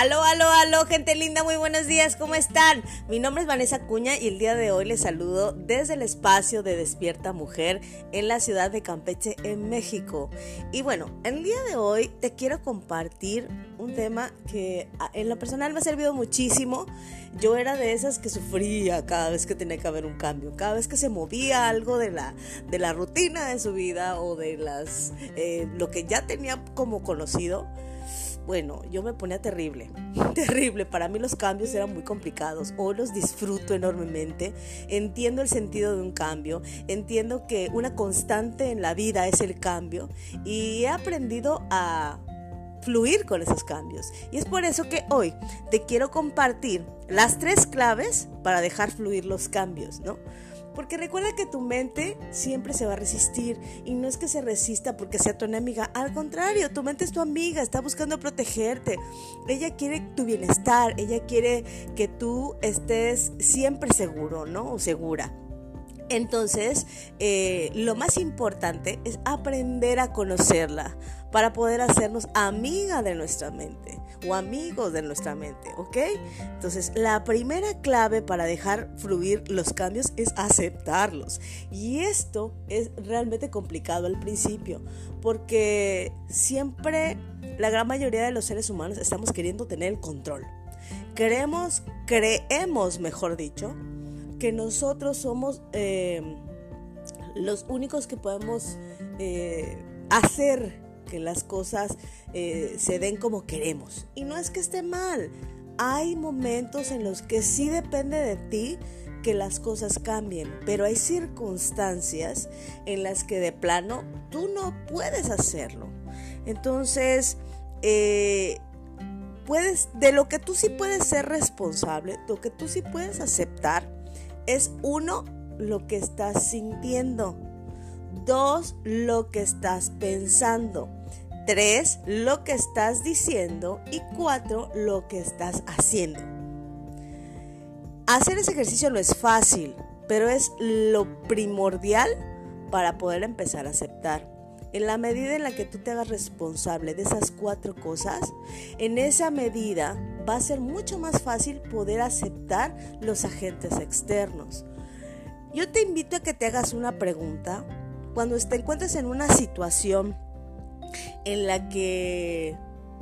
Aló, aló, aló, gente linda, muy buenos días, ¿cómo están? Mi nombre es Vanessa Cuña y el día de hoy les saludo desde el espacio de Despierta Mujer en la ciudad de Campeche, en México. Y bueno, el día de hoy te quiero compartir un tema que en lo personal me ha servido muchísimo. Yo era de esas que sufría cada vez que tenía que haber un cambio, cada vez que se movía algo de la, de la rutina de su vida o de las, eh, lo que ya tenía como conocido bueno, yo me ponía terrible, terrible. Para mí los cambios eran muy complicados. Hoy los disfruto enormemente. Entiendo el sentido de un cambio. Entiendo que una constante en la vida es el cambio. Y he aprendido a fluir con esos cambios. Y es por eso que hoy te quiero compartir las tres claves para dejar fluir los cambios, ¿no? Porque recuerda que tu mente siempre se va a resistir y no es que se resista porque sea tu enemiga, al contrario, tu mente es tu amiga, está buscando protegerte. Ella quiere tu bienestar, ella quiere que tú estés siempre seguro, ¿no? O segura. Entonces, eh, lo más importante es aprender a conocerla para poder hacernos amiga de nuestra mente o amigos de nuestra mente, ¿ok? Entonces, la primera clave para dejar fluir los cambios es aceptarlos. Y esto es realmente complicado al principio, porque siempre la gran mayoría de los seres humanos estamos queriendo tener el control. Queremos, creemos, mejor dicho, que nosotros somos eh, los únicos que podemos eh, hacer que las cosas eh, se den como queremos. Y no es que esté mal. Hay momentos en los que sí depende de ti que las cosas cambien, pero hay circunstancias en las que de plano tú no puedes hacerlo. Entonces, puedes, de lo que tú sí puedes ser responsable, lo que tú sí puedes aceptar, es uno, lo que estás sintiendo. Dos, lo que estás pensando. Tres, lo que estás diciendo. Y cuatro, lo que estás haciendo. Hacer ese ejercicio no es fácil, pero es lo primordial para poder empezar a aceptar. En la medida en la que tú te hagas responsable de esas cuatro cosas, en esa medida va a ser mucho más fácil poder aceptar los agentes externos. Yo te invito a que te hagas una pregunta cuando te encuentres en una situación en la que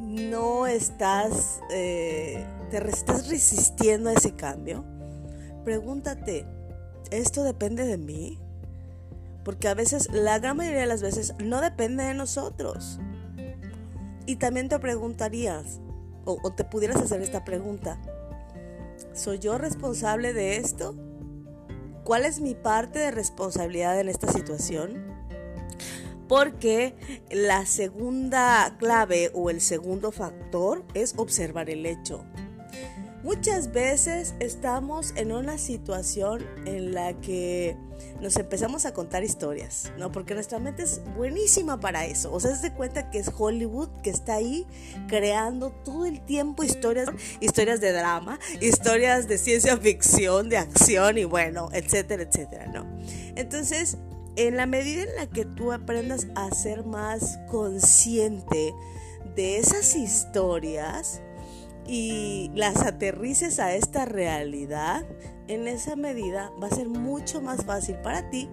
no estás, eh, te estás resistiendo a ese cambio. Pregúntate, ¿esto depende de mí? Porque a veces, la gran mayoría de las veces, no depende de nosotros. Y también te preguntarías, o, te pudieras hacer esta pregunta. ¿Soy yo responsable de esto? ¿Cuál es mi parte de responsabilidad en esta situación? Porque la segunda clave o el segundo factor es observar el hecho. Muchas veces estamos en una situación en la que nos empezamos a contar historias, ¿no? Porque nuestra mente es buenísima para eso. O sea, se cuenta que es Hollywood que está ahí creando todo el tiempo historias, historias de drama, historias de ciencia ficción, de acción y bueno, etcétera, etcétera, ¿no? Entonces, en la medida en la que tú aprendas a ser más consciente de esas historias, y las aterrices a esta realidad, en esa medida va a ser mucho más fácil para ti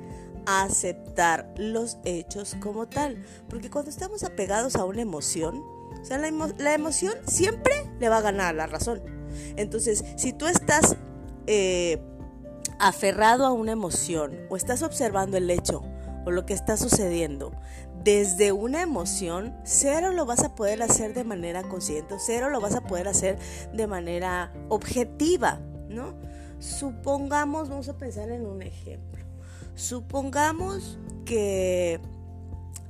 aceptar los hechos como tal. Porque cuando estamos apegados a una emoción, o sea, la, emoción siempre le va a ganar la razón. Entonces, si tú estás eh, aferrado a una emoción o estás observando el hecho o lo que está sucediendo desde una emoción, cero lo vas a poder hacer de manera consciente, cero lo vas a poder hacer de manera objetiva, ¿no? Supongamos, vamos a pensar en un ejemplo. Supongamos que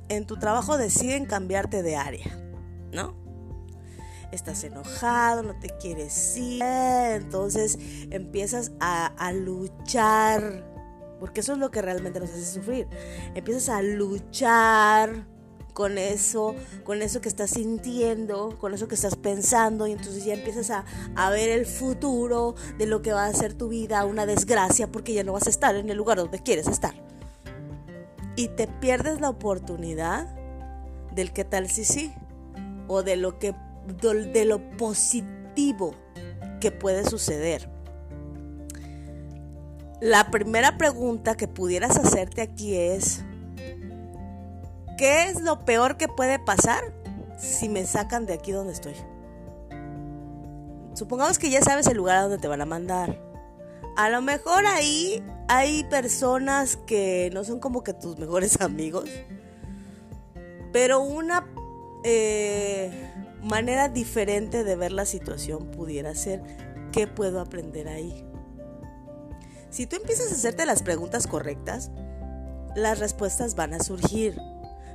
en tu trabajo deciden cambiarte de área, ¿no? Estás enojado, no te quieres ir, entonces empiezas a, a luchar porque eso es lo que realmente nos hace sufrir. Empiezas a luchar con eso, con eso que estás sintiendo, con eso que estás pensando y entonces ya empiezas a, a, ver el futuro de lo que va a ser tu vida, una desgracia porque ya no vas a estar en el lugar donde quieres estar. Y te pierdes la oportunidad del qué tal si sí, o de lo que de lo positivo que puede suceder. La primera pregunta que pudieras hacerte aquí es, ¿qué es lo peor que puede pasar si me sacan de aquí donde estoy? Supongamos que ya sabes el lugar a donde te van a mandar. A lo mejor ahí hay personas que no son como que tus mejores amigos, pero una eh, manera diferente de ver la situación pudiera ser qué puedo aprender ahí. Si tú empiezas a hacerte las preguntas correctas, las respuestas van a surgir.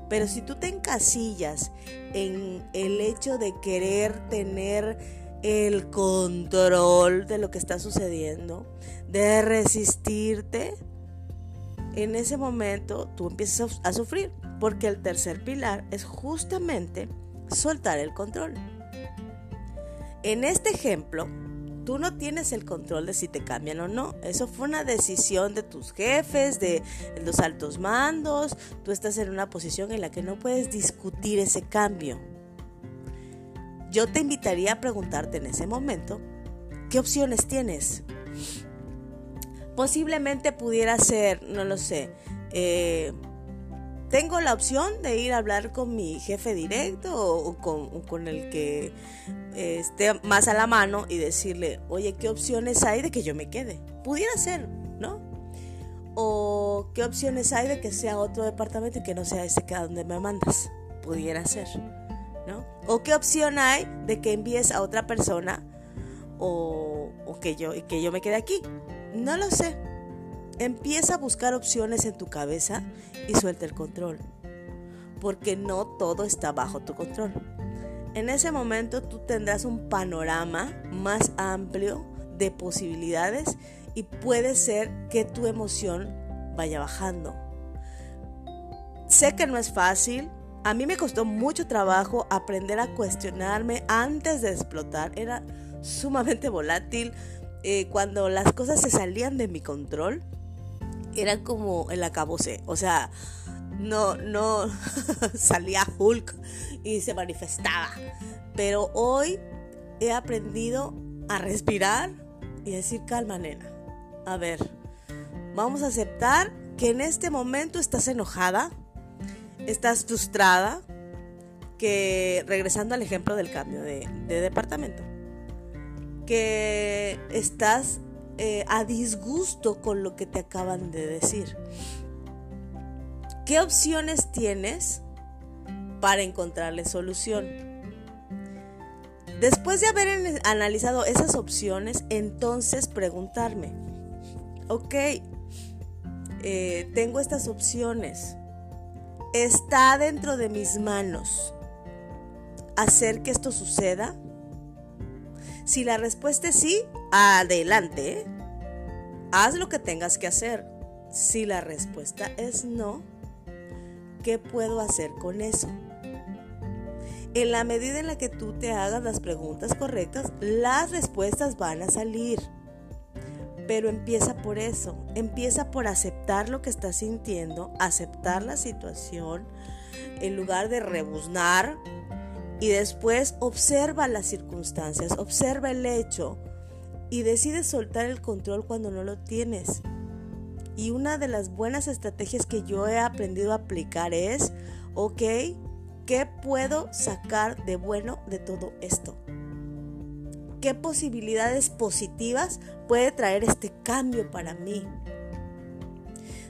Pero si tú te encasillas en el hecho de querer tener el control de lo que está sucediendo, de resistirte, en ese momento tú empiezas a sufrir, porque el tercer pilar es justamente soltar el control. En este ejemplo, tú no tienes el control de si te cambian o no. Eso fue una decisión de tus jefes, de los altos mandos. Tú estás en una posición en la que no puedes discutir ese cambio. Yo te invitaría a preguntarte en ese momento, ¿qué opciones tienes? Posiblemente pudiera ser, no lo sé, eh, tengo la opción de ir a hablar con mi jefe directo o, con, el que eh, esté más a la mano y decirle, oye, ¿qué opciones hay de que yo me quede? Pudiera ser, ¿no? O qué opciones hay de que sea otro departamento y que no sea ese que a donde me mandas. Pudiera ser, ¿no? O qué opción hay de que envíes a otra persona o, que, yo, que yo me quede aquí. No lo sé. Empieza a buscar opciones en tu cabeza y suelta el control, porque no todo está bajo tu control. En ese momento tú tendrás un panorama más amplio de posibilidades y puede ser que tu emoción vaya bajando. Sé que no es fácil, a mí me costó mucho trabajo aprender a cuestionarme antes de explotar, era sumamente volátil. Eh, cuando las cosas se salían de mi control, era como el acabose, o sea, no, no salía Hulk y se manifestaba. Pero hoy he aprendido a respirar y decir, calma nena, a ver, vamos a aceptar que en este momento estás enojada, estás frustrada, que regresando al ejemplo del cambio de departamento, que estás eh, a disgusto con lo que te acaban de decir. ¿Qué opciones tienes para encontrarle solución? Después de haber analizado esas opciones, entonces preguntarme, ok, eh, tengo estas opciones, ¿está dentro de mis manos hacer que esto suceda? Si la respuesta es sí, adelante. Haz lo que tengas que hacer. Si la respuesta es no, ¿qué puedo hacer con eso? En la medida en la que tú te hagas las preguntas correctas, las respuestas van a salir. Pero empieza por eso, empieza por aceptar lo que estás sintiendo, aceptar la situación, en lugar de rebuznar y después observa las circunstancias, observa el hecho y decide soltar el control cuando no lo tienes. Y una de las buenas estrategias que yo he aprendido a aplicar es, ok, ¿qué puedo sacar de bueno de todo esto? ¿Qué posibilidades positivas puede traer este cambio para mí?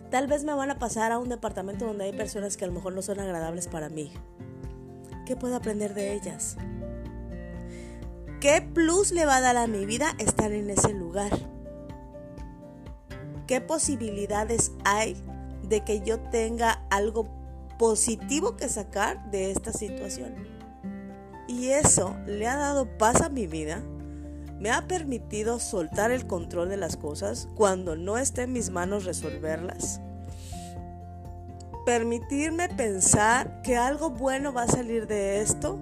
Tal vez me van a pasar a un departamento donde hay personas que a lo mejor no son agradables para mí. ¿Qué puedo aprender de ellas? ¿Qué plus le va a dar a mi vida estar en ese lugar? ¿Qué posibilidades hay de que yo tenga algo positivo que sacar de esta situación? Y eso le ha dado paz a mi vida, me ha permitido soltar el control de las cosas cuando no esté en mis manos resolverlas permitirme pensar que algo bueno va a salir de esto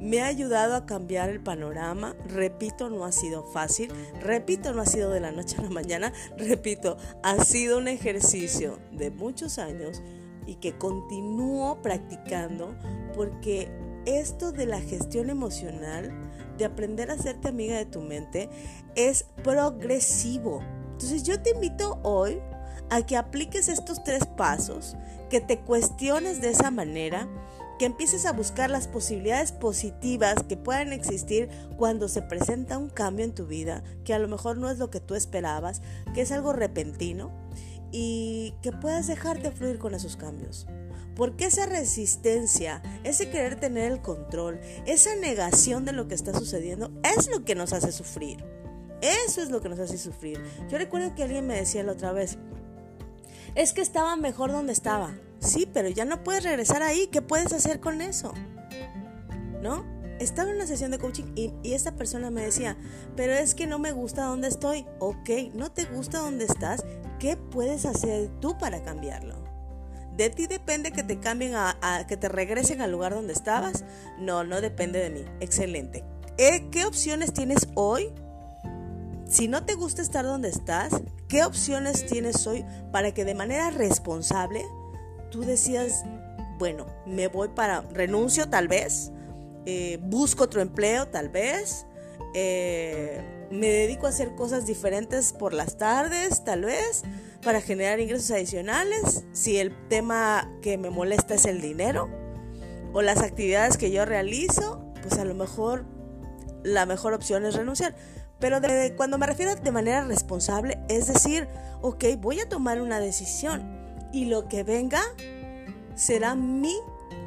me ha ayudado a cambiar el panorama. Repito, no ha sido fácil. Repito, no ha sido de la noche a la mañana. Repito, ha sido un ejercicio de muchos años y que continúo practicando porque esto de la gestión emocional, de aprender a hacerte amiga de tu mente, es progresivo. Entonces yo te invito hoy a que apliques estos tres pasos, que te cuestiones de esa manera, que empieces a buscar las posibilidades positivas que puedan existir cuando se presenta un cambio en tu vida, que a lo mejor no es lo que tú esperabas, que es algo repentino y que puedas dejarte fluir con esos cambios. Porque esa resistencia, ese querer tener el control, esa negación de lo que está sucediendo es lo que nos hace sufrir. Eso es lo que nos hace sufrir. Yo recuerdo que alguien me decía la otra vez, es que estaba mejor donde estaba. Sí, pero ya no puedes regresar ahí. ¿Qué puedes hacer con eso? ¿No? Estaba en una sesión de coaching y, esta persona me decía, pero es que no me gusta donde estoy. Ok, no te gusta donde estás. ¿Qué puedes hacer tú para cambiarlo? ¿De ti depende que te cambien a, que te regresen al lugar donde estabas? No, no depende de mí. Excelente. ¿Eh? ¿Qué opciones tienes hoy? Si no te gusta estar donde estás, ¿qué opciones tienes hoy para que de manera responsable tú decías, bueno, me voy para, renuncio tal vez, eh, busco otro empleo tal vez, eh, me dedico a hacer cosas diferentes por las tardes tal vez, para generar ingresos adicionales, si el tema que me molesta es el dinero o las actividades que yo realizo, pues a lo mejor la mejor opción es renunciar. Pero cuando me refiero de manera responsable, es decir, ok, voy a tomar una decisión y lo que venga será mi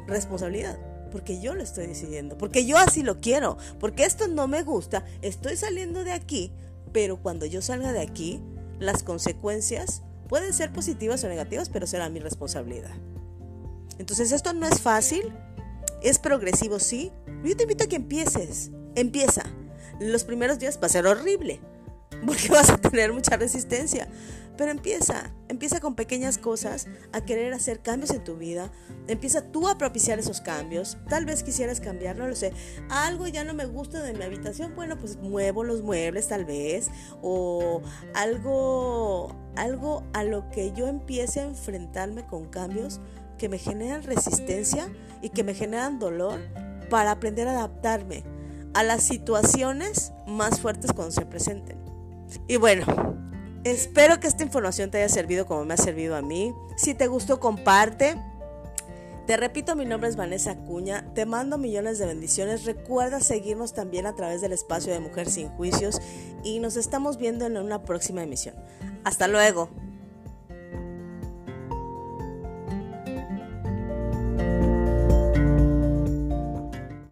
responsabilidad. Porque yo lo estoy decidiendo, porque yo así lo quiero, porque esto no me gusta, estoy saliendo de aquí, pero cuando yo salga de aquí, las consecuencias pueden ser positivas o negativas, pero será mi responsabilidad. Entonces esto no es fácil, es progresivo, sí. Yo te invito a que empieces, empieza. Los primeros días va a ser horrible, porque vas a tener mucha resistencia, pero empieza, empieza con pequeñas cosas a querer hacer cambios en tu vida. Empieza tú a propiciar esos cambios. Tal vez quisieras cambiar, no lo sé. Algo ya no me gusta de mi habitación. Bueno, pues muevo los muebles tal vez. O algo, algo a lo que yo empiece a enfrentarme con cambios que me generan resistencia y que me generan dolor para aprender a adaptarme a las situaciones más fuertes cuando se presenten. Y bueno, Espero que esta información te haya servido como me ha servido a mí. Si te gustó, comparte. Te repito, mi nombre es Vanessa Cuña. Te mando millones de bendiciones. Recuerda seguirnos también a través del espacio de Mujer Sin Juicios y nos estamos viendo en una próxima emisión. Hasta luego.